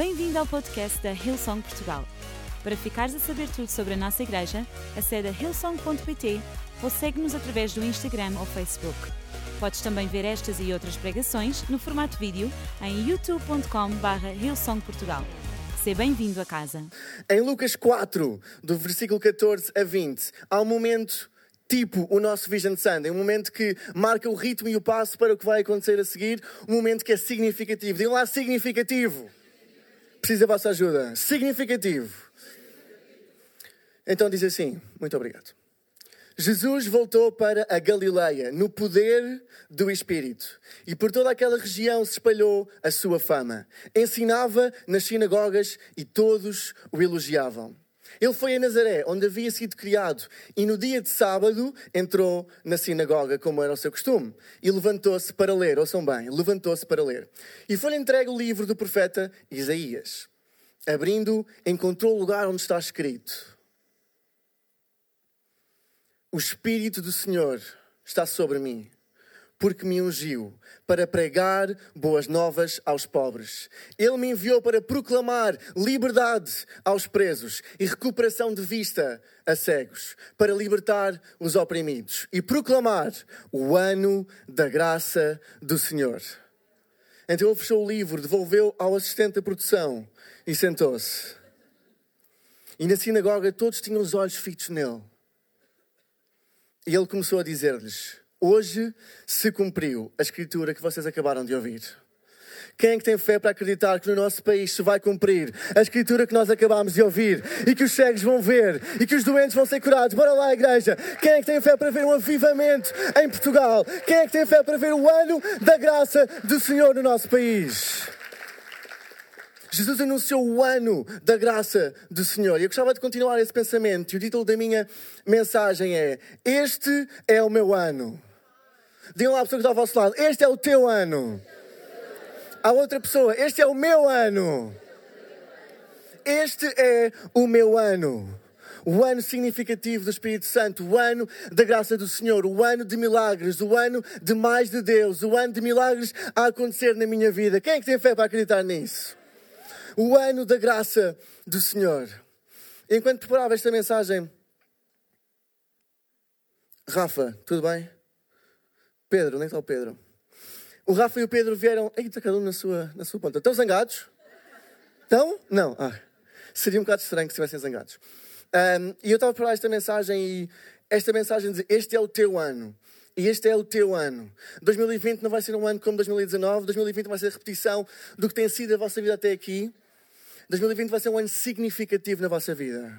Bem-vindo ao podcast da Hillsong Portugal. Para ficares a saber tudo sobre a nossa igreja, acede a hillsong.pt ou segue-nos através do Instagram ou Facebook. Podes também ver estas e outras pregações no formato vídeo em youtube.com.br hillsongportugal. Seja bem-vindo a casa. Em Lucas 4, do versículo 14 a 20, há um momento tipo o nosso Vision Sunday, um momento que marca o ritmo e o passo para o que vai acontecer a seguir, um momento que é significativo. Digam lá significativo. Preciso da vossa ajuda. Significativo. Então diz assim: Muito obrigado. Jesus voltou para a Galileia no poder do Espírito e por toda aquela região se espalhou a sua fama. Ensinava nas sinagogas e todos o elogiavam. Ele foi a Nazaré, onde havia sido criado, e no dia de sábado entrou na sinagoga, como era o seu costume, e levantou-se para ler. Ouçam bem, levantou-se para ler. E foi-lhe entregue o livro do profeta Isaías. Abrindo, encontrou o lugar onde está escrito: O Espírito do Senhor está sobre mim porque me ungiu para pregar boas novas aos pobres. Ele me enviou para proclamar liberdade aos presos e recuperação de vista a cegos, para libertar os oprimidos e proclamar o ano da graça do Senhor. Então ele fechou o livro, devolveu ao assistente da produção e sentou-se. E na sinagoga todos tinham os olhos fitos nele. E ele começou a dizer-lhes: Hoje se cumpriu a escritura que vocês acabaram de ouvir. Quem é que tem fé para acreditar que no nosso país se vai cumprir a escritura que nós acabamos de ouvir e que os cegos vão ver e que os doentes vão ser curados? Bora lá, igreja! Quem é que tem fé para ver um avivamento em Portugal? Quem é que tem fé para ver o ano da graça do Senhor no nosso país? Jesus anunciou o ano da graça do Senhor. E eu gostava de continuar esse pensamento. E o título da minha mensagem é: Este é o meu ano. Digam lá a pessoa que está ao vosso lado: Este é o teu ano. A outra pessoa: Este é o meu ano. Este é o meu ano. O ano significativo do Espírito Santo, o ano da graça do Senhor, o ano de milagres, o ano de mais de Deus, o ano de milagres a acontecer na minha vida. Quem é que tem fé para acreditar nisso? O ano da graça do Senhor. Enquanto preparava esta mensagem, Rafa, tudo bem? Pedro, onde é está o Pedro? O Rafa e o Pedro vieram. Eita, cada um na sua, na sua ponta. Estão zangados? Estão? Não. Ah, seria um bocado estranho que estivessem zangados. Um, e eu estava a preparar esta mensagem e esta mensagem diz: Este é o teu ano. E este é o teu ano. 2020 não vai ser um ano como 2019. 2020 vai ser repetição do que tem sido a vossa vida até aqui. 2020 vai ser um ano significativo na vossa vida.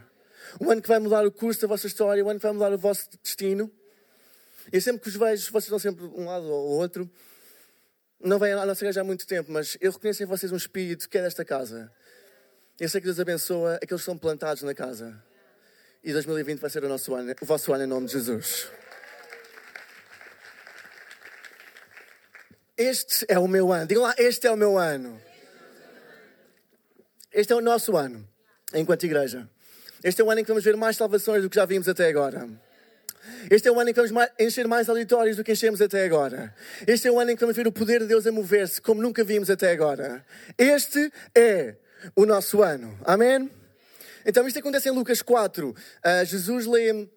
Um ano que vai mudar o curso da vossa história, um ano que vai mudar o vosso destino. E sempre que os vejo, vocês estão sempre um lado ou outro. Não vêm à nossa igreja há muito tempo, mas eu reconheço em vocês um espírito que é desta casa. Eu sei que Deus abençoa aqueles que estão plantados na casa. E 2020 vai ser o nosso ano, o vosso ano em nome de Jesus. Este é o meu ano. Digam lá, este é o meu ano. Este é o nosso ano, enquanto igreja. Este é o ano em que vamos ver mais salvações do que já vimos até agora. Este é o ano em que vamos encher mais auditórios do que enchemos até agora. Este é o ano em que vamos ver o poder de Deus a mover-se como nunca vimos até agora. Este é o nosso ano. Amém? Então, isto acontece em Lucas 4. Uh, Jesus lê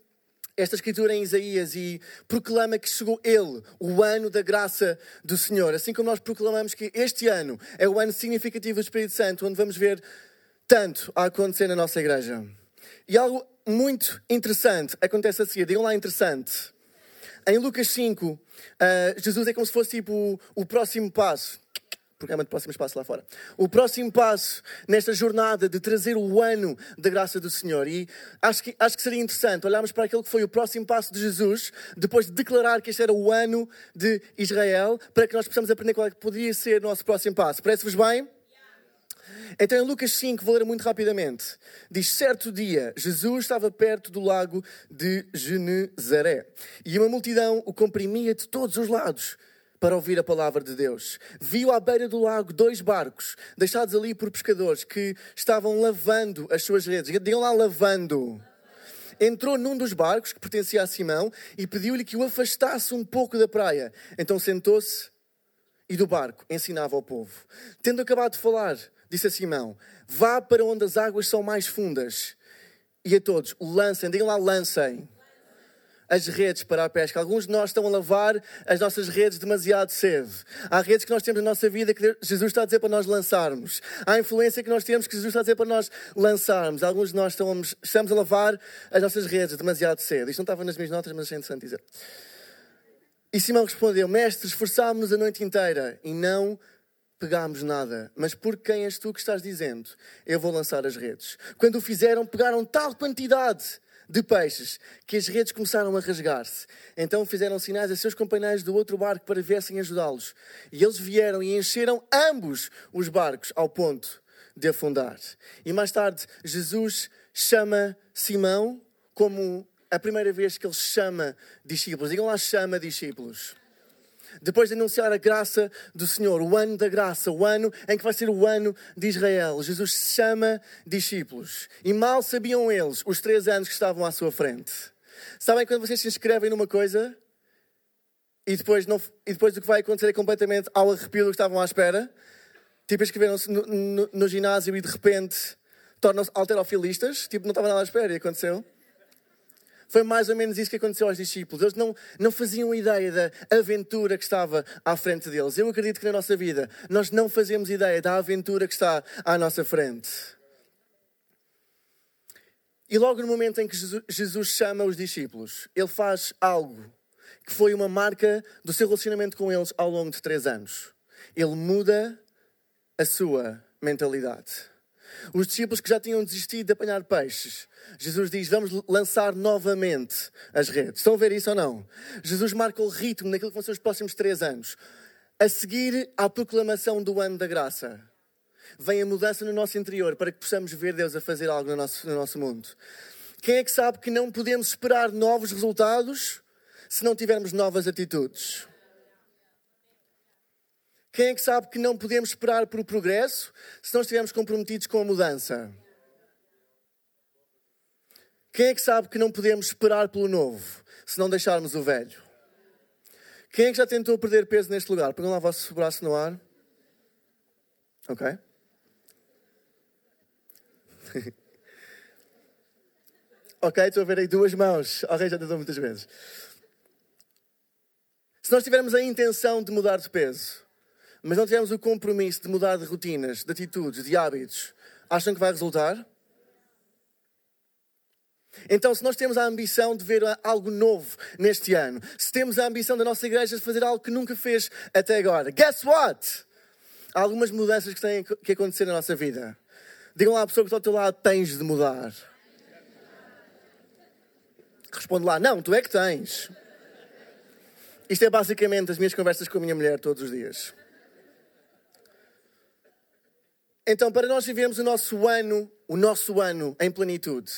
esta escritura em Isaías e proclama que chegou Ele, o ano da graça do Senhor. Assim como nós proclamamos que este ano é o ano significativo do Espírito Santo, onde vamos ver tanto a acontecer na nossa igreja. E algo muito interessante acontece a seguir. Digam lá interessante. Em Lucas 5, uh, Jesus é como se fosse tipo o, próximo passo programa de próximo espaço lá fora. O próximo passo nesta jornada de trazer o ano da graça do Senhor. E acho que, acho que seria interessante olharmos para aquele que foi o próximo passo de Jesus, depois de declarar que este era o ano de Israel, para que nós possamos aprender qual é que poderia ser o nosso próximo passo. Parece-vos bem? Então, em Lucas 5, vou ler muito rapidamente. Diz: Certo dia, Jesus estava perto do lago de Genezaré e uma multidão o comprimia de todos os lados para ouvir a palavra de Deus. Viu à beira do lago dois barcos, deixados ali por pescadores que estavam lavando as suas redes. Digam lá, lavando. Entrou num dos barcos que pertencia a Simão e pediu-lhe que o afastasse um pouco da praia. Então sentou-se e do barco ensinava ao povo. Tendo acabado de falar, disse a Simão: Vá para onde as águas são mais fundas. E a todos, lancem, digam lá, lancem as redes para a pesca. Alguns de nós estão a lavar as nossas redes demasiado cedo. Há redes que nós temos na nossa vida que Jesus está a dizer para nós lançarmos. Há influência que nós temos que Jesus está a dizer para nós lançarmos. Alguns de nós estamos, estamos a lavar as nossas redes demasiado cedo. Isto não estava nas minhas notas, mas é interessante dizer. E Simão respondeu: Mestre, esforçámos-nos a noite inteira e não pegámos nada. Mas por quem és tu que estás dizendo? Eu vou lançar as redes. Quando o fizeram, pegaram tal quantidade de peixes que as redes começaram a rasgar-se. Então fizeram sinais a seus companheiros do outro barco para viessem ajudá-los. E eles vieram e encheram ambos os barcos ao ponto de afundar. E mais tarde, Jesus chama Simão como a primeira vez que ele chama discípulos. Digam lá, chama discípulos depois de anunciar a graça do Senhor, o ano da graça, o ano em que vai ser o ano de Israel, Jesus chama discípulos. E mal sabiam eles os três anos que estavam à sua frente. Sabem quando vocês se inscrevem numa coisa e depois, não, e depois o que vai acontecer é completamente ao arrepio do que estavam à espera? Tipo, inscreveram-se no, no, no, ginásio e de repente tornam-se alterofilistas. Tipo, não estava nada à espera e aconteceu. Foi mais ou menos isso que aconteceu aos discípulos. Eles não, não faziam ideia da aventura que estava à frente deles. Eu acredito que na nossa vida nós não fazemos ideia da aventura que está à nossa frente. E logo no momento em que Jesus chama os discípulos, ele faz algo que foi uma marca do seu relacionamento com eles ao longo de três anos. Ele muda a sua mentalidade. Os discípulos que já tinham desistido de apanhar peixes, Jesus diz: Vamos lançar novamente as redes. Estão a ver isso ou não? Jesus marca o ritmo naquilo que vão ser os próximos três anos. A seguir à proclamação do ano da graça, vem a mudança no nosso interior para que possamos ver Deus a fazer algo no nosso, no nosso mundo. Quem é que sabe que não podemos esperar novos resultados se não tivermos novas atitudes? Quem é que sabe que não podemos esperar por progresso se não estivermos comprometidos com a mudança? Quem é que sabe que não podemos esperar pelo novo se não deixarmos o velho? Quem é que já tentou perder peso neste lugar? Põe lá o vosso braço no ar. Ok? ok, estou a ver aí duas mãos. Ok, já tentou muitas vezes. Se nós tivermos a intenção de mudar de peso, mas não tivermos o compromisso de mudar de rotinas, de atitudes, de hábitos, acham que vai resultar? Então, se nós temos a ambição de ver algo novo neste ano, se temos a ambição da nossa igreja de fazer algo que nunca fez até agora, guess what? Há algumas mudanças que têm que acontecer na nossa vida. Digam lá à pessoa que está ao teu lado: tens de mudar. Responde lá: não, tu é que tens. Isto é basicamente as minhas conversas com a minha mulher todos os dias. Então, para nós vivermos o nosso ano, o nosso ano em plenitude,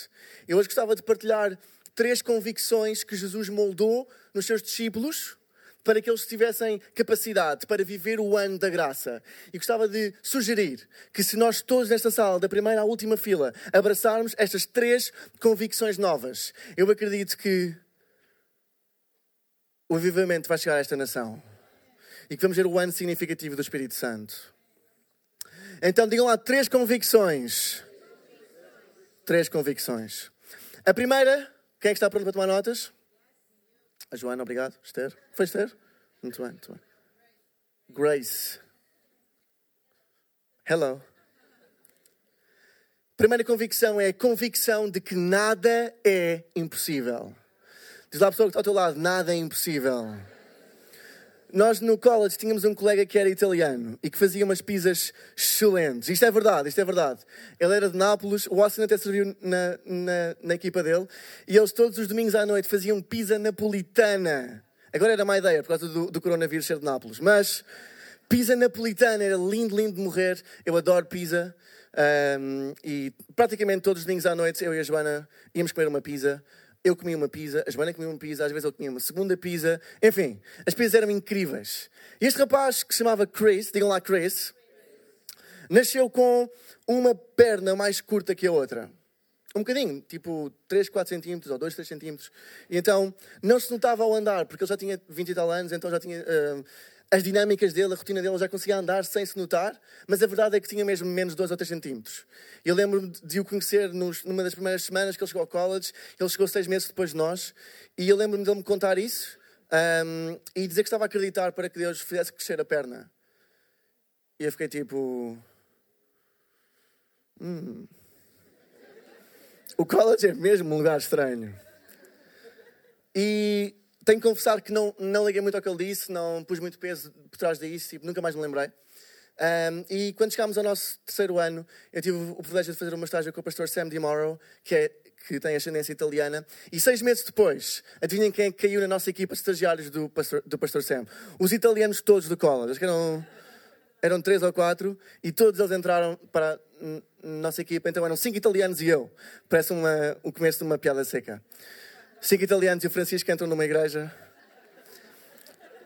eu hoje gostava de partilhar três convicções que Jesus moldou nos seus discípulos para que eles tivessem capacidade para viver o ano da graça. E gostava de sugerir que se nós todos nesta sala, da primeira à última fila, abraçarmos estas três convicções novas, eu acredito que o avivamento vai chegar a esta nação. E que vamos ver o ano significativo do Espírito Santo. Então digam lá três convicções. Três convicções. A primeira, quem é que está pronto para tomar notas? A Joana, obrigado. Esther. Foi Esther? Muito bem, muito bem. Grace. Hello. Primeira convicção é a convicção de que nada é impossível. Diz lá a pessoa que está ao teu lado: nada é impossível. Nós no college tínhamos um colega que era italiano e que fazia umas pizzas excelentes. Isto é verdade, isto é verdade. Ele era de Nápoles, o Austin até serviu na, na, na equipa dele e eles todos os domingos à noite faziam pizza napolitana. Agora era má ideia por causa do, do coronavírus ser de Nápoles, mas pizza napolitana era lindo, lindo de morrer. Eu adoro pizza. Um, e praticamente todos os domingos à noite eu e a Joana íamos comer uma pizza eu comia uma pizza, a Joana comia uma pizza, às vezes eu comia uma segunda pizza. Enfim, as pizzas eram incríveis. E este rapaz, que se chamava Chris, digam lá Chris, nasceu com uma perna mais curta que a outra. Um bocadinho, tipo 3, 4 centímetros ou 2, 3 centímetros. E então não se notava ao andar, porque ele já tinha 20 e tal anos, então já tinha uh, as dinâmicas dele, a rotina dele, já conseguia andar sem se notar, mas a verdade é que tinha mesmo menos 2 ou 3 centímetros. Eu lembro-me de o conhecer nos, numa das primeiras semanas que ele chegou ao college, ele chegou seis meses depois de nós, e eu lembro-me dele me contar isso um, e dizer que estava a acreditar para que Deus fizesse crescer a perna. E eu fiquei tipo. Hum. O college é mesmo um lugar estranho. E tenho que confessar que não, não liguei muito ao que ele disse, não pus muito peso por trás disso, tipo, nunca mais me lembrei. Um, e quando chegámos ao nosso terceiro ano, eu tive o privilégio de fazer uma estágio com o pastor Sam DiMauro, que, é, que tem ascendência italiana. E seis meses depois, adivinhem quem é caiu na nossa equipa de estagiários do pastor, do pastor Sam? Os italianos todos do college. Acho que eram, eram três ou quatro, e todos eles entraram para a nossa equipa. Então eram cinco italianos e eu. Parece uma, o começo de uma piada seca cinco italianos e o Francisco entram numa igreja.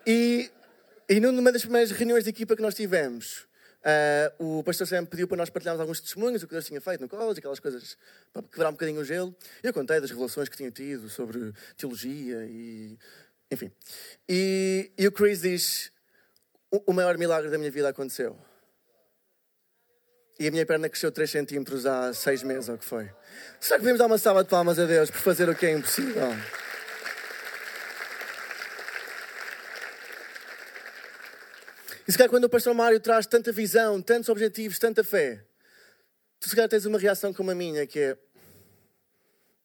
E, e numa das primeiras reuniões de equipa que nós tivemos, uh, o pastor Sam pediu para nós partilharmos alguns testemunhos, o que Deus tinha feito no college, aquelas coisas para quebrar um bocadinho o gelo. Eu contei das revelações que tinha tido sobre teologia e. Enfim. E, e o Chris diz: o maior milagre da minha vida aconteceu. E a minha perna cresceu 3 centímetros há 6 meses, ou o que foi. Será que podemos dar uma salva de palmas a Deus por fazer o que é impossível? E se calhar quando o pastor Mário traz tanta visão, tantos objetivos, tanta fé, tu se calhar tens uma reação como a minha, que é...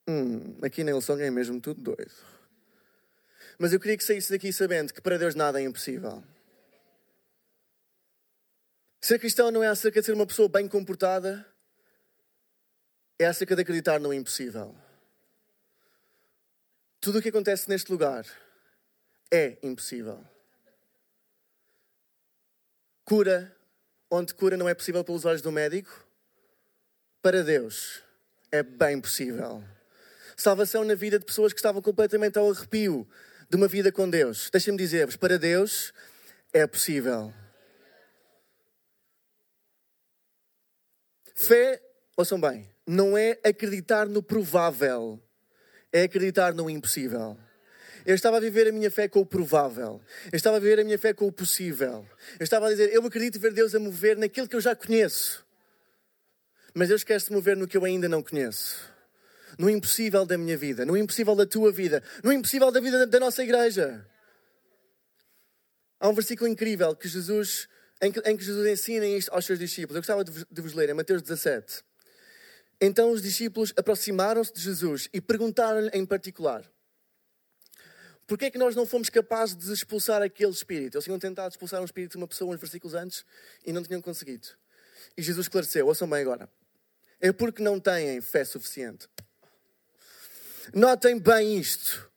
Hum, aqui na Ilson é mesmo tudo doido. Mas eu queria que saísse daqui sabendo que para Deus nada é impossível. Ser cristão não é acerca de ser uma pessoa bem comportada, é acerca de acreditar no impossível. Tudo o que acontece neste lugar é impossível. Cura, onde cura não é possível pelos olhos do médico, para Deus é bem possível. Salvação na vida de pessoas que estavam completamente ao arrepio de uma vida com Deus. Deixem-me dizer-vos, para Deus é possível. Fé, ouçam bem, não é acreditar no provável, é acreditar no impossível. Eu estava a viver a minha fé com o provável. Eu estava a viver a minha fé com o possível. Eu estava a dizer, eu acredito ver Deus a mover naquilo que eu já conheço. Mas Deus quer se mover no que eu ainda não conheço. No impossível da minha vida, no impossível da tua vida, no impossível da vida da nossa igreja. Há um versículo incrível que Jesus em que, em que Jesus ensina isto aos seus discípulos. Eu gostava de vos, de vos ler em Mateus 17. Então os discípulos aproximaram-se de Jesus e perguntaram-lhe em particular: Por que é que nós não fomos capazes de expulsar aquele espírito? Eles tinham tentado expulsar um espírito de uma pessoa uns versículos antes e não tinham conseguido. E Jesus esclareceu: Ouçam bem agora. É porque não têm fé suficiente. Notem bem isto.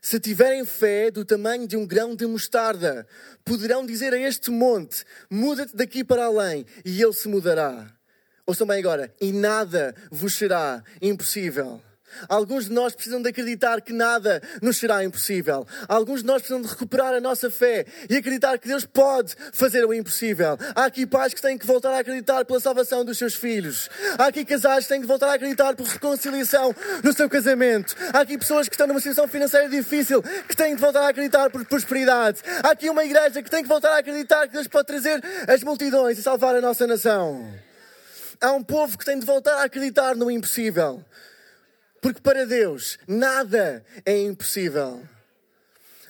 Se tiverem fé do tamanho de um grão de mostarda, poderão dizer a este monte: muda-te daqui para além, e ele se mudará. Ouçam bem agora: e nada vos será impossível. Alguns de nós precisam de acreditar que nada nos será impossível. Alguns de nós precisam de recuperar a nossa fé e acreditar que Deus pode fazer o impossível. Há aqui pais que têm que voltar a acreditar pela salvação dos seus filhos. Há aqui casais que têm que voltar a acreditar por reconciliação no seu casamento. Há aqui pessoas que estão numa situação financeira difícil que têm de voltar a acreditar por prosperidade. Há aqui uma igreja que tem que voltar a acreditar que Deus pode trazer as multidões e salvar a nossa nação. Há um povo que tem de voltar a acreditar no impossível. Porque para Deus nada é impossível.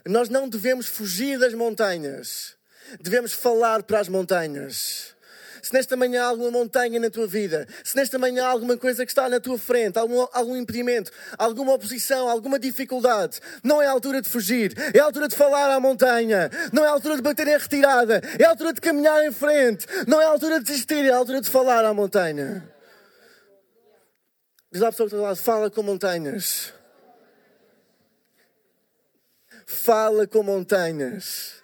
Nós não devemos fugir das montanhas, devemos falar para as montanhas. Se nesta manhã há alguma montanha na tua vida, se nesta manhã há alguma coisa que está na tua frente, algum, algum impedimento, alguma oposição, alguma dificuldade, não é a altura de fugir, é a altura de falar à montanha, não é a altura de bater em retirada, é a altura de caminhar em frente, não é a altura de desistir, é a altura de falar à montanha. Diz à pessoa que está do lado, fala com montanhas. Fala com montanhas.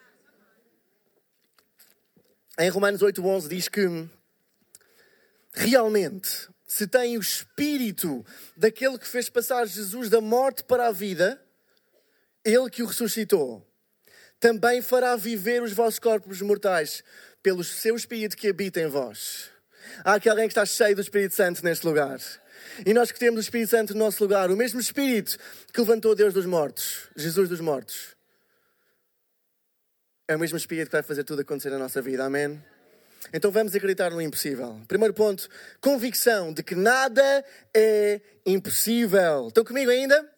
Em Romanos 8,11 diz que realmente, se tem o espírito daquele que fez passar Jesus da morte para a vida, ele que o ressuscitou, também fará viver os vossos corpos mortais pelo seu espírito que habita em vós. Há aqui alguém que está cheio do Espírito Santo neste lugar. E nós que temos o Espírito Santo no nosso lugar, o mesmo Espírito que levantou Deus dos mortos, Jesus dos mortos. é o mesmo Espírito que vai fazer tudo acontecer na nossa vida. Amém? Então vamos acreditar no impossível. Primeiro ponto, convicção de que nada é impossível. Estão comigo ainda?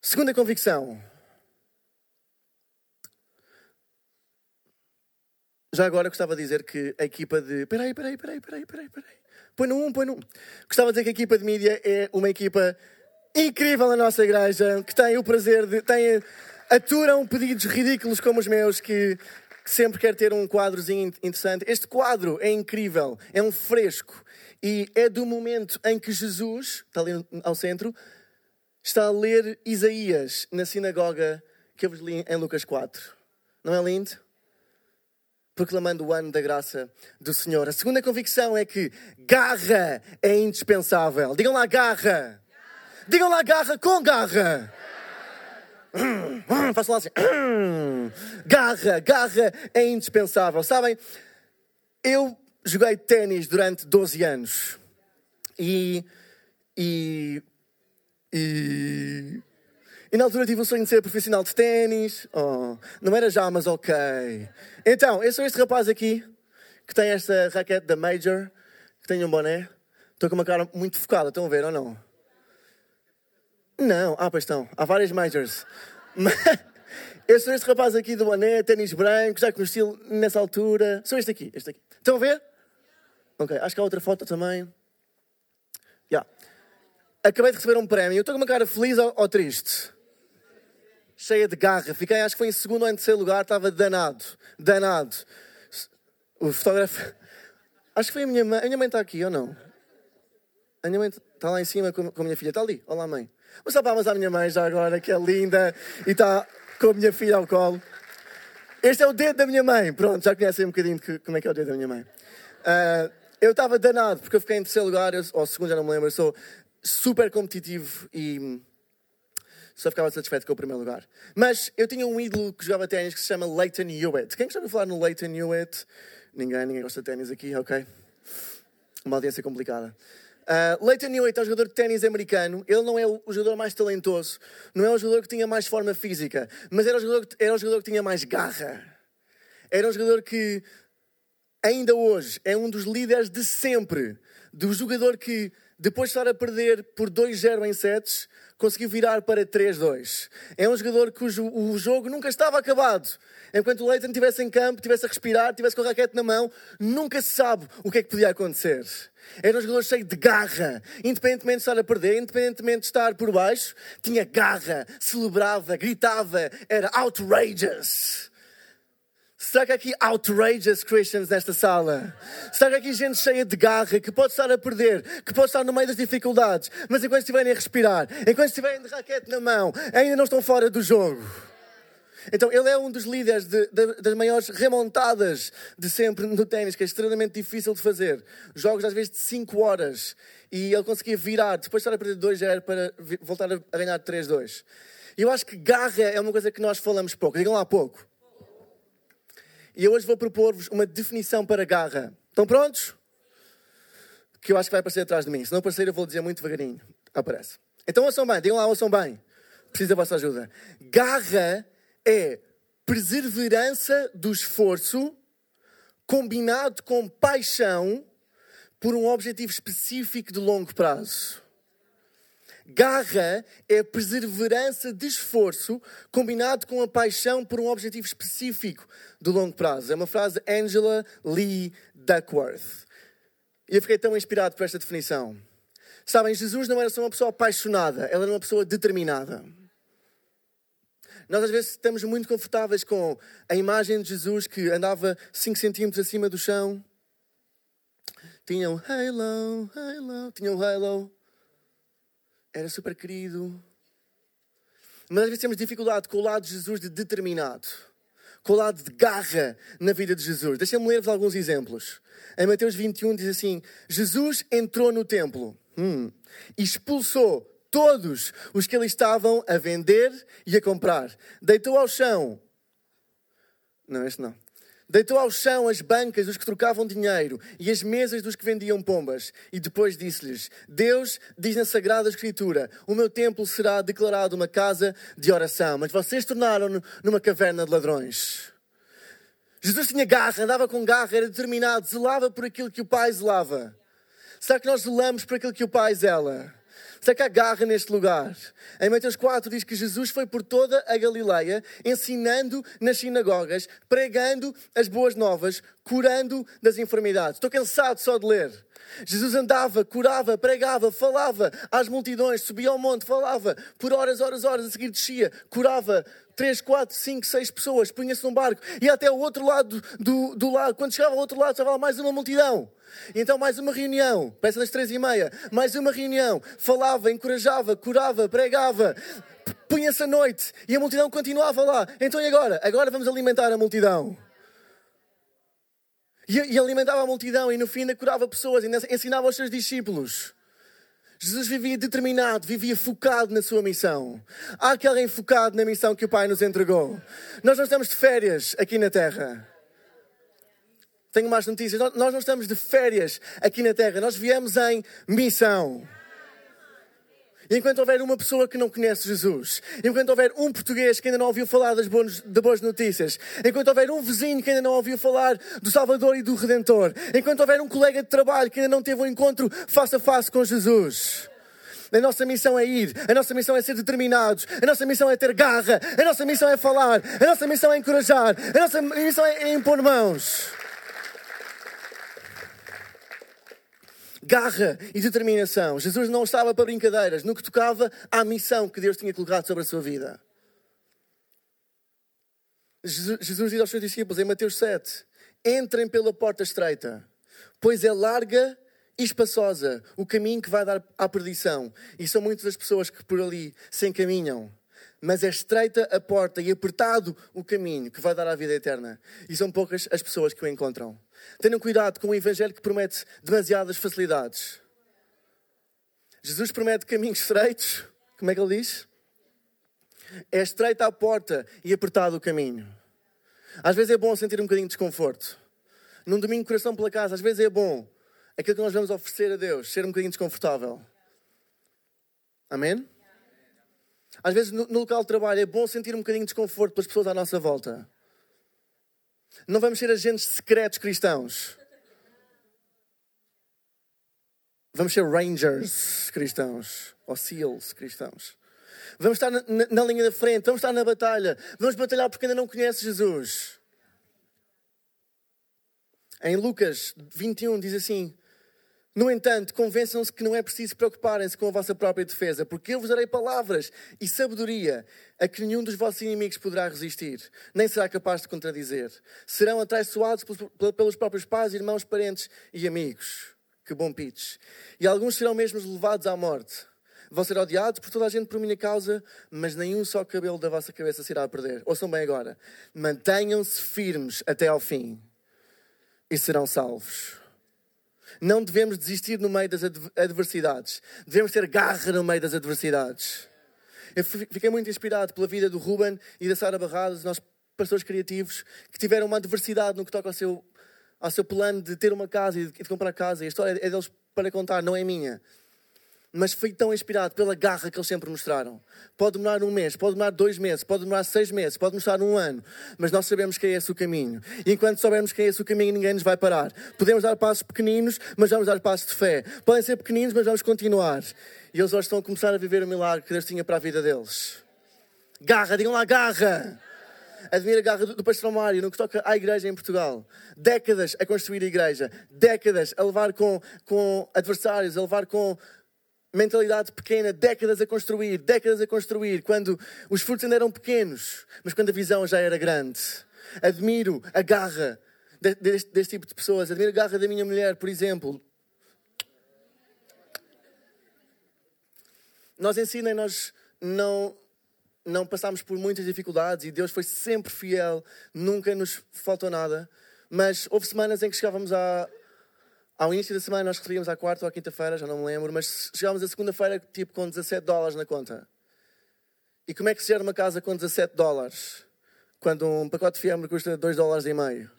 Segunda convicção. Já agora gostava de dizer que a equipa de. Peraí, peraí, peraí, peraí, peraí, peraí. Põe no um, põe no um. Gostava de dizer que a equipa de mídia é uma equipa incrível na nossa igreja, que tem o prazer de. Tem, aturam pedidos ridículos como os meus, que sempre quer ter um quadrozinho interessante. Este quadro é incrível, é um fresco e é do momento em que Jesus, está ali ao centro, está a ler Isaías na sinagoga que eu vos li em Lucas 4. Não é lindo? Proclamando o ano da graça do Senhor. A segunda convicção é que garra é indispensável. Digam lá garra. Digam lá garra com garra. Façam lá assim. Garra, garra é indispensável. Sabem, eu joguei ténis durante 12 anos. E, e, e, e na altura tive o sonho de ser profissional de ténis. Oh, não era já, mas ok. Então, eu sou este rapaz aqui, que tem esta raquete da Major, que tem um boné. Estou com uma cara muito focada, estão a ver ou não? Não, ah, pois estão. Há várias majors. Mas eu sou este rapaz aqui do boné, ténis branco, já conheci nessa altura. Sou este aqui, este aqui. Estão a ver? Ok, acho que há outra foto também. Já. Yeah. Acabei de receber um prémio. Estou com uma cara feliz ou, ou triste? Cheia de garra. Fiquei, acho que foi em segundo ou em terceiro lugar. Estava danado. Danado. O fotógrafo... Acho que foi a minha mãe. A minha mãe está aqui ou não? A minha mãe está lá em cima com a minha filha. Está ali. Olá, mãe. Vou só palmas à minha mãe já agora, que é linda e está com a minha filha ao colo. Este é o dedo da minha mãe. Pronto, já conhecem um bocadinho de como é que é o dedo da minha mãe. Uh, eu estava danado porque eu fiquei em terceiro lugar, eu, ou segundo, já não me lembro. Eu sou super competitivo e só ficava satisfeito com o primeiro lugar. Mas eu tinha um ídolo que jogava ténis que se chama Leighton Hewitt. Quem já ouviu falar no Leighton Hewitt? Ninguém, ninguém gosta de ténis aqui, ok? Uma audiência complicada. Uh, Leighton Hewitt é um jogador de ténis americano. Ele não é o jogador mais talentoso, não é o jogador que tinha mais forma física, mas era o jogador que, era o jogador que tinha mais garra. Era um jogador que, ainda hoje, é um dos líderes de sempre. Do jogador que, depois de estar a perder por 2-0 em sets, conseguiu virar para 3-2. É um jogador cujo o jogo nunca estava acabado. Enquanto o Leighton estivesse em campo, estivesse a respirar, estivesse com a raquete na mão, nunca se sabe o que é que podia acontecer. Era um jogador cheio de garra, independentemente de estar a perder, independentemente de estar por baixo, tinha garra, celebrava, gritava, era outrageous. Será que há aqui outrageous Christians nesta sala? Será que há aqui gente cheia de garra, que pode estar a perder, que pode estar no meio das dificuldades, mas enquanto estiverem a respirar, enquanto estiverem de raquete na mão, ainda não estão fora do jogo? Então, ele é um dos líderes de, de, das maiores remontadas de sempre no ténis, que é extremamente difícil de fazer. Jogos às vezes de 5 horas. E ele conseguia virar, depois de estar a perder 2-0 para voltar a ganhar 3-2. E eu acho que garra é uma coisa que nós falamos pouco. Digam lá pouco. E eu hoje vou propor-vos uma definição para garra. Estão prontos? Que eu acho que vai aparecer atrás de mim. Se não aparecer, eu vou dizer muito devagarinho. Aparece. Então ouçam bem, digam lá, ouçam bem. Preciso da vossa ajuda. Garra é perseverança do esforço combinado com paixão por um objetivo específico de longo prazo. Garra é perseverança de esforço combinado com a paixão por um objetivo específico de longo prazo. É uma frase de Angela Lee Duckworth. E eu fiquei tão inspirado por esta definição. Sabem, Jesus não era só uma pessoa apaixonada, ela era uma pessoa determinada. Nós às vezes estamos muito confortáveis com a imagem de Jesus que andava 5 centímetros acima do chão. Tinha um halo, halo, tinha um halo. Era super querido. Mas às vezes temos dificuldade com o lado de Jesus de determinado. Com o lado de garra na vida de Jesus. Deixa-me ler-vos alguns exemplos. Em Mateus 21 diz assim: Jesus entrou no templo hum, e expulsou todos os que ali estavam a vender e a comprar. Deitou ao chão. Não, este não. Deitou ao chão as bancas dos que trocavam dinheiro e as mesas dos que vendiam pombas. E depois disse-lhes: Deus diz na Sagrada Escritura: O meu templo será declarado uma casa de oração, mas vocês tornaram-no numa caverna de ladrões. Jesus tinha garra, andava com garra, era determinado, zelava por aquilo que o Pai zelava. Será que nós zelamos por aquilo que o Pai zela? Será que há garra neste lugar? Em Mateus 4 diz que Jesus foi por toda a Galileia, ensinando nas sinagogas, pregando as boas novas, curando das enfermidades. Estou cansado só de ler. Jesus andava, curava, pregava, falava às multidões, subia ao monte, falava por horas, horas, horas, a seguir descia, curava três, quatro, cinco, seis pessoas, punha-se num barco e até o outro lado do, do lago. Quando chegava ao outro lado, estava lá mais uma multidão. E então mais uma reunião, peça das três e meia, mais uma reunião, falava, encorajava, curava, pregava, punha-se à noite e a multidão continuava lá. Então e agora? Agora vamos alimentar a multidão. E, e alimentava a multidão e no fim ainda curava pessoas, ainda ensinava aos seus discípulos. Jesus vivia determinado, vivia focado na sua missão. Há aquele focado na missão que o Pai nos entregou. Nós não estamos de férias aqui na Terra. Tenho mais notícias. Nós não estamos de férias aqui na Terra. Nós viemos em missão. Enquanto houver uma pessoa que não conhece Jesus, enquanto houver um português que ainda não ouviu falar das boas, de boas notícias, enquanto houver um vizinho que ainda não ouviu falar do Salvador e do Redentor, enquanto houver um colega de trabalho que ainda não teve um encontro face a face com Jesus, a nossa missão é ir, a nossa missão é ser determinados, a nossa missão é ter garra, a nossa missão é falar, a nossa missão é encorajar, a nossa missão é impor mãos. Garra e determinação. Jesus não estava para brincadeiras no que tocava à missão que Deus tinha colocado sobre a sua vida. Jesus diz aos seus discípulos em Mateus 7: Entrem pela porta estreita, pois é larga e espaçosa o caminho que vai dar à perdição. E são muitas as pessoas que por ali se encaminham. Mas é estreita a porta e apertado o caminho que vai dar à vida eterna. E são poucas as pessoas que o encontram. Tenham cuidado com o evangelho que promete demasiadas facilidades. Jesus promete caminhos estreitos. Como é que ele diz? É estreita a porta e apertado o caminho. Às vezes é bom sentir um bocadinho de desconforto. Num domingo, coração pela casa, às vezes é bom aquilo que nós vamos oferecer a Deus, ser um bocadinho desconfortável. Amém? Às vezes no, local de trabalho é bom sentir um bocadinho de desconforto pelas pessoas à nossa volta. Não vamos ser agentes secretos cristãos. Vamos ser rangers cristãos. Ou seals cristãos. Vamos estar na, na, na, linha da frente. Vamos estar na batalha. Vamos batalhar porque ainda não conhece Jesus. Em Lucas 21 diz assim: no entanto, convençam-se que não é preciso preocuparem-se com a vossa própria defesa, porque eu vos darei palavras e sabedoria a que nenhum dos vossos inimigos poderá resistir, nem será capaz de contradizer. Serão atraiçoados pelos próprios pais, irmãos, parentes e amigos. Que bom pitch. E alguns serão mesmo levados à morte. Vão ser odiados por toda a gente por minha causa, mas nenhum só cabelo da vossa cabeça se irá perder. Ouçam bem agora. Mantenham-se firmes até ao fim e serão salvos. Não devemos desistir no meio das adversidades. Devemos ter garra no meio das adversidades. Eu fiquei muito inspirado pela vida do Ruben e da Sara Barrados, nossos pastores criativos, que tiveram uma adversidade no que toca ao seu, ao seu plano de ter uma casa e de, comprar casa. E a história é deles para contar, não é minha mas fui tão inspirado pela garra que eles sempre mostraram. Pode demorar um mês, pode demorar dois meses, pode demorar seis meses, pode demorar um ano, mas nós sabemos que é esse o caminho. E enquanto soubermos que é esse o caminho, ninguém nos vai parar. Podemos dar passos pequeninos, mas vamos dar passos de fé. Podem ser pequeninos, mas vamos continuar. E eles hoje estão a começar a viver o milagre que Deus tinha para a vida deles. Garra, digam lá, garra! Admira a garra do, do pastor Mário no que toca à igreja em Portugal. Décadas a construir a igreja, décadas a levar com, com adversários, a levar com mentalidade pequena, décadas a construir, décadas a construir, quando os frutos ainda eram pequenos, mas quando a visão já era grande. Admiro a garra deste, deste tipo de pessoas, admiro a garra da minha mulher, por exemplo. Nós ensinem, nós não, não passámos por muitas dificuldades e Deus foi sempre fiel, nunca nos faltou nada. Mas houve semanas em que chegávamos a, ao início da semana nós recebíamos à quarta ou à quinta-feira, já não me lembro, mas chegámos à segunda-feira tipo com 17 dólares na conta. E como é que se gera uma casa com 17 dólares? Quando um pacote de fiambre custa 2 dólares e meio.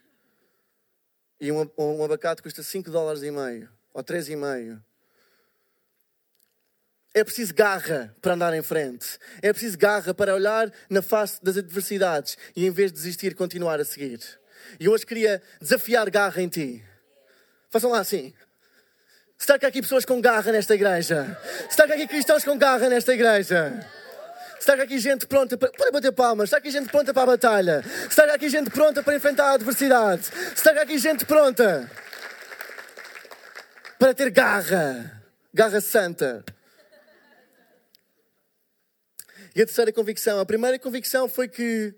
E um, um abacate custa 5 dólares e meio, ou 3,5. É preciso garra para andar em frente. É preciso garra para olhar na face das adversidades e, em vez de desistir, continuar a seguir. E hoje queria desafiar garra em ti. Façam lá assim. Está que há aqui pessoas com garra nesta igreja? Está que há aqui cristãos com garra nesta igreja? Está que há aqui gente pronta para. Pode bater palmas. Está aqui gente pronta para a batalha. Está que há aqui gente pronta para enfrentar a adversidade. Está que há aqui gente pronta para ter garra. Garra santa. E a terceira convicção? A primeira convicção foi que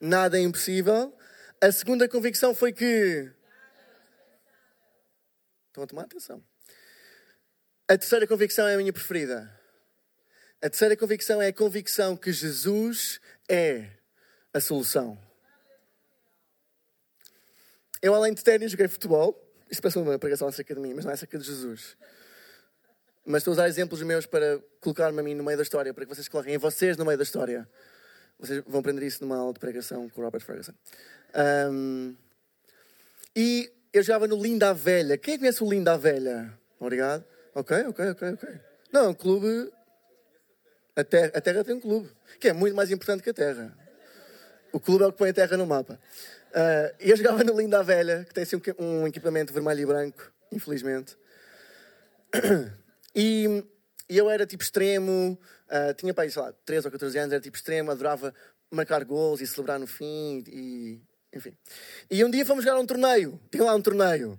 nada é impossível. A segunda convicção foi que. Estão a tomar atenção. A terceira convicção é a minha preferida. A terceira convicção é a convicção que Jesus é a solução. Eu, além de ténis, joguei futebol. Isto parece uma pregação acerca de mim, mas não é acerca de Jesus. Mas estou a usar exemplos meus para colocar-me a mim no meio da história, para que vocês coloquem em vocês no meio da história. Vocês vão aprender isso numa aula de pregação com o Robert Ferguson. Um, e eu jogava no Linda Velha. Quem conhece o Linda Velha? Obrigado. Ok, ok, ok, ok. Não, é um clube. A terra, a terra tem um clube, que é muito mais importante que a terra. O clube é o que põe a terra no mapa. Uh, eu jogava no Linda Velha, que tem assim um, equipamento vermelho e branco, infelizmente. E, eu era tipo extremo, uh, tinha aí, sei lá, 13 ou 14 anos, era tipo extremo, adorava marcar gols e celebrar no fim, e enfim. E um dia fomos jogar um torneio, tinha lá um torneio.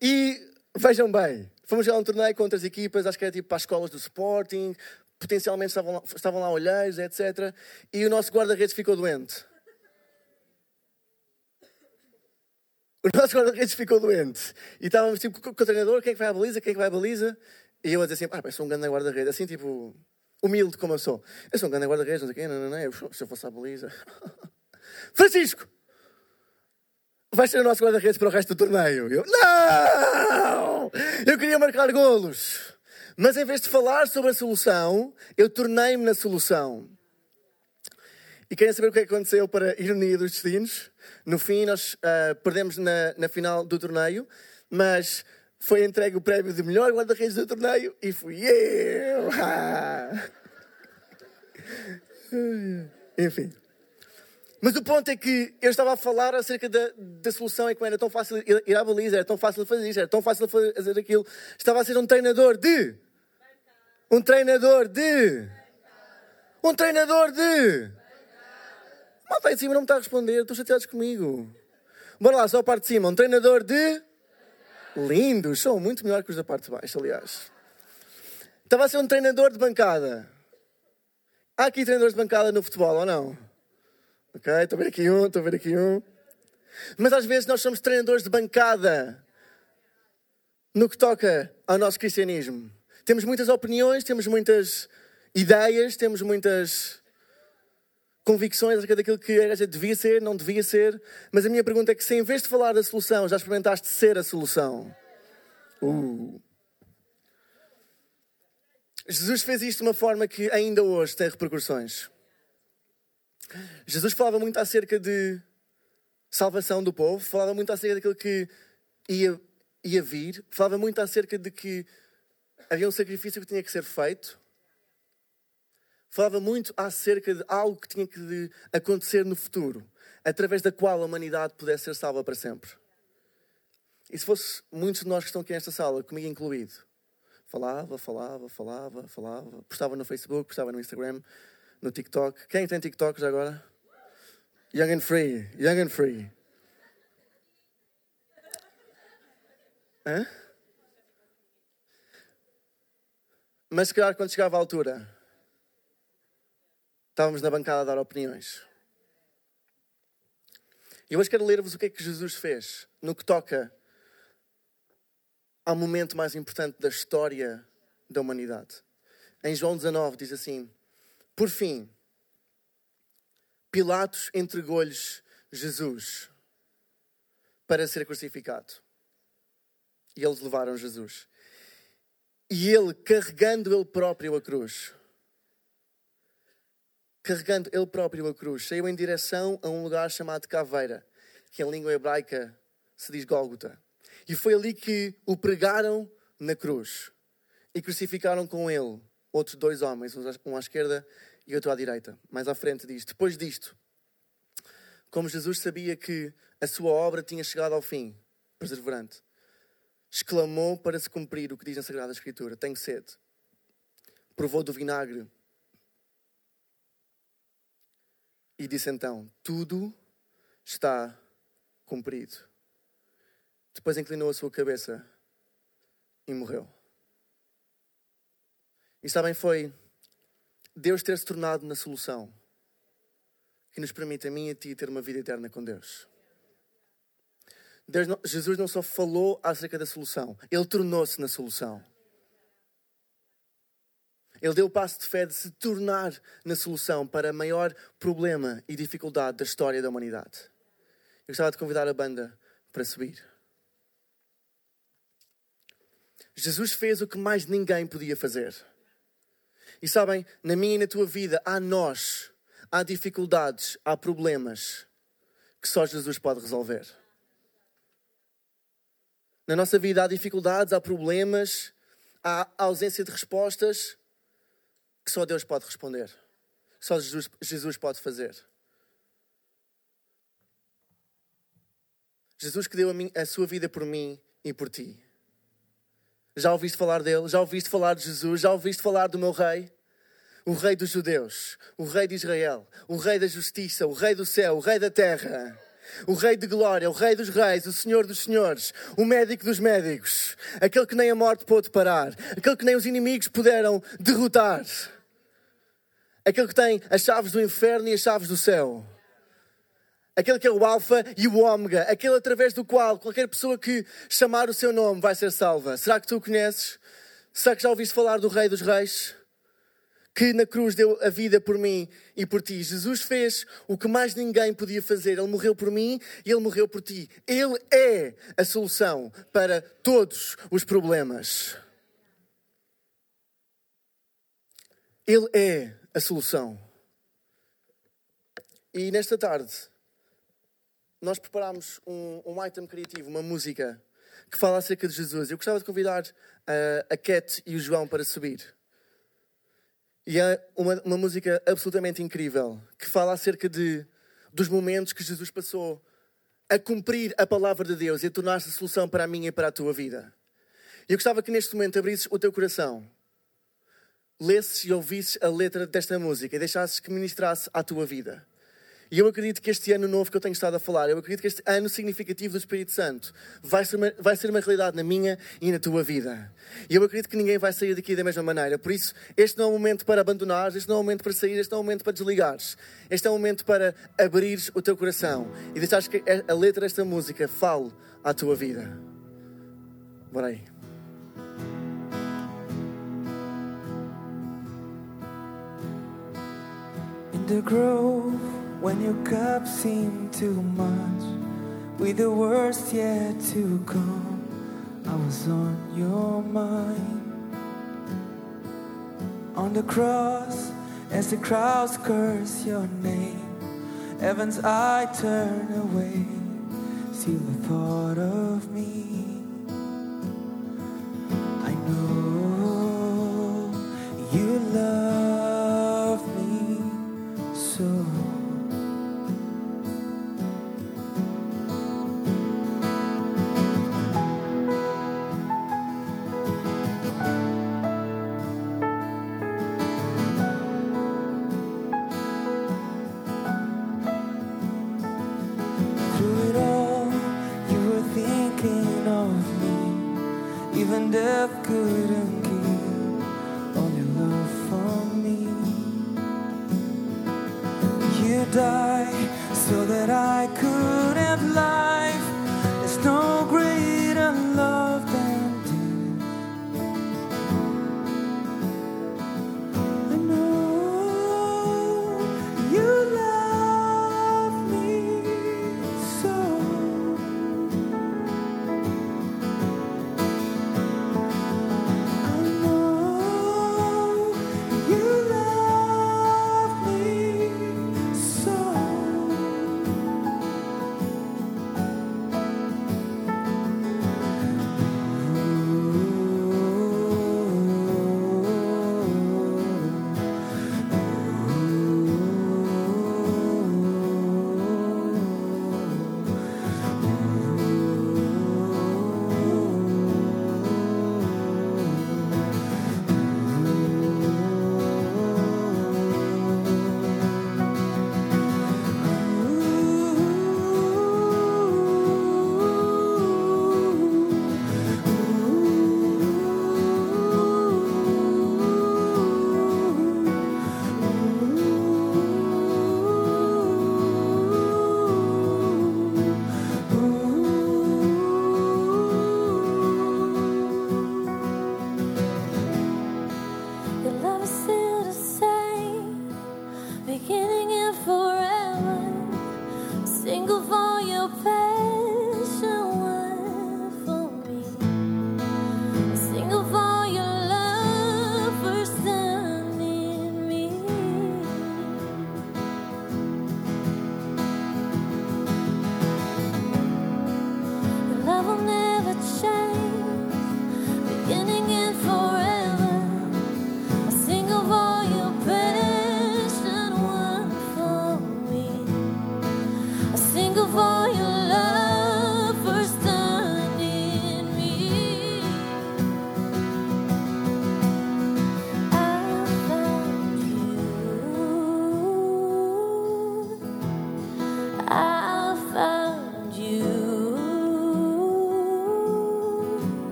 E vejam bem, fomos jogar um torneio com outras equipas, acho que era tipo para as escolas do Sporting, potencialmente estavam lá, estavam lá olheiros, etc. E o nosso guarda-redes ficou doente. O nosso guarda-redes ficou doente. E estávamos tipo com o treinador: quem é que vai à baliza? Quem é que vai à baliza? E eu a dizer assim, ah, sou um grande guarda-redes, assim tipo, humilde como eu sou. Eu sou um grande guarda-redes, não sei o quê, não, não, não, eu, se eu fosse à baliza. Francisco! Vais ser o nosso guarda-redes para o resto do torneio. Eu, não! Eu queria marcar golos. Mas em vez de falar sobre a solução, eu tornei-me na solução. E querem saber o que aconteceu para ironia dos destinos? No fim, nós uh, perdemos na, na final do torneio, mas foi entregue o prémio de melhor guarda-redes do torneio e fui eu! Enfim. Mas o ponto é que eu estava a falar acerca da, da solução e como era tão fácil ir à baliza, era tão fácil fazer isto, era tão fácil fazer aquilo. Estava a ser um treinador de. Um treinador de. Um treinador de. Malta aí de cima não me está a responder, estão chateados comigo. Bora lá, só a parte de cima. Um treinador de. Lindos, são muito melhor que os da parte de baixo, aliás. Estava a ser um treinador de bancada. Há aqui treinadores de bancada no futebol ou não? Ok, estou a ver aqui um, estou a ver aqui um. Mas às vezes nós somos treinadores de bancada no que toca ao nosso cristianismo. Temos muitas opiniões, temos muitas ideias, temos muitas convicções acerca daquilo que a devia ser, não devia ser. Mas a minha pergunta é que se em vez de falar da solução, já experimentaste ser a solução? Uh. Jesus fez isto de uma forma que ainda hoje tem repercussões. Jesus falava muito acerca de salvação do povo, falava muito acerca daquilo que ia, ia vir, falava muito acerca de que havia um sacrifício que tinha que ser feito falava muito acerca de algo que tinha que acontecer no futuro, através da qual a humanidade pudesse ser salva para sempre. E se fosse muitos de nós que estão aqui nesta sala, comigo incluído, falava, falava, falava, falava, postava no Facebook, postava no Instagram, no TikTok. Quem tem TikTok já agora? Young and free, young and free. Hã? Mas se calhar quando chegava a altura Estávamos na bancada a dar opiniões. E hoje quero ler-vos o que é que Jesus fez no que toca ao momento mais importante da história da humanidade. Em João 19 diz assim: Por fim, Pilatos entregou-lhes Jesus para ser crucificado. E eles levaram Jesus. E ele, carregando ele próprio a cruz, carregando ele próprio a cruz, saiu em direção a um lugar chamado Caveira, que em língua hebraica se diz Gólgota. E foi ali que o pregaram na cruz e crucificaram com ele outros dois homens, um à esquerda e outro à direita. Mais à frente diz: Depois disto, como Jesus sabia que a sua obra tinha chegado ao fim, perseverante, exclamou para se cumprir o que diz na Sagrada Escritura: Tenho sede. Provou do vinagre e disse então: Tudo está cumprido. Depois inclinou a sua cabeça e morreu. E sabem, foi Deus ter se tornado na solução que nos permite a mim e a ti ter uma vida eterna com Deus. Deus não, Jesus não só falou acerca da solução, ele tornou-se na solução. Ele deu o passo de fé de se tornar na solução para o maior problema e dificuldade da história da humanidade. Eu gostava de convidar a banda para subir. Jesus fez o que mais ninguém podia fazer. E sabem, na minha e na tua vida há nós, há dificuldades, há problemas que só Jesus pode resolver. Na nossa vida há dificuldades, há problemas, há ausência de respostas que só Deus pode responder. Só Jesus, Jesus pode fazer. Jesus que deu a, mim, a sua vida por mim e por ti. Já ouviste falar dele? Já ouviste falar de Jesus? Já ouviste falar do meu rei? O rei dos judeus, o rei de Israel, o rei da justiça, o rei do céu, o rei da terra o Rei de Glória, o Rei dos Reis, o Senhor dos Senhores, o Médico dos Médicos, aquele que nem a morte pôde parar, aquele que nem os inimigos puderam derrotar aquele que tem as chaves do inferno e as chaves do céu. Aquele que é o Alfa e o Ômega, aquele através do qual qualquer pessoa que chamar o seu nome vai ser salva. Será que tu o conheces? Será que já ouviste falar do Rei dos Reis? Que na cruz deu a vida por mim e por ti. Jesus fez o que mais ninguém podia fazer. Ele morreu por mim e ele morreu por ti. Ele é a solução para todos os problemas. Ele é a solução. E nesta tarde, nós preparámos um, um item criativo, uma música que fala acerca de Jesus. Eu gostava de convidar uh, a Cat e o João para subir. E é uma, uma música absolutamente incrível que fala acerca de, dos momentos que Jesus passou a cumprir a palavra de Deus e a tornar-se a solução para a minha e para a tua vida. E eu gostava que neste momento abrisses o teu coração lesses e ouvisses a letra desta música e deixasses que ministrasse à tua vida. E eu acredito que este ano novo que eu tenho estado a falar, eu acredito que este ano significativo do Espírito Santo vai ser, uma, vai ser uma realidade na minha e na tua vida. E eu acredito que ninguém vai sair daqui da mesma maneira. Por isso, este não é o momento para abandonares, este não é o momento para sair, este não é o momento para desligares. Este é o momento para abrires o teu coração e deixares que a letra desta música fale à tua vida. Bora aí. the grove when your cup seemed too much. With the worst yet to come, I was on your mind. On the cross, as the crowds curse your name, heaven's eye turn away, see the thought of me. I know you love. so that I could have life.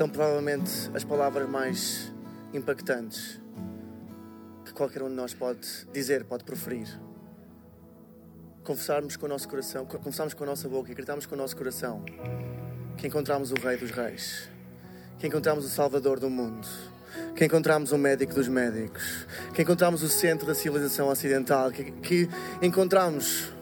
São provavelmente as palavras mais impactantes que qualquer um de nós pode dizer, pode proferir. Confessarmos com o nosso coração, confessarmos com a nossa boca e acreditarmos com o nosso coração que encontramos o Rei dos Reis, que encontramos o Salvador do mundo, que encontramos o médico dos médicos, que encontramos o centro da civilização ocidental, que, que encontramos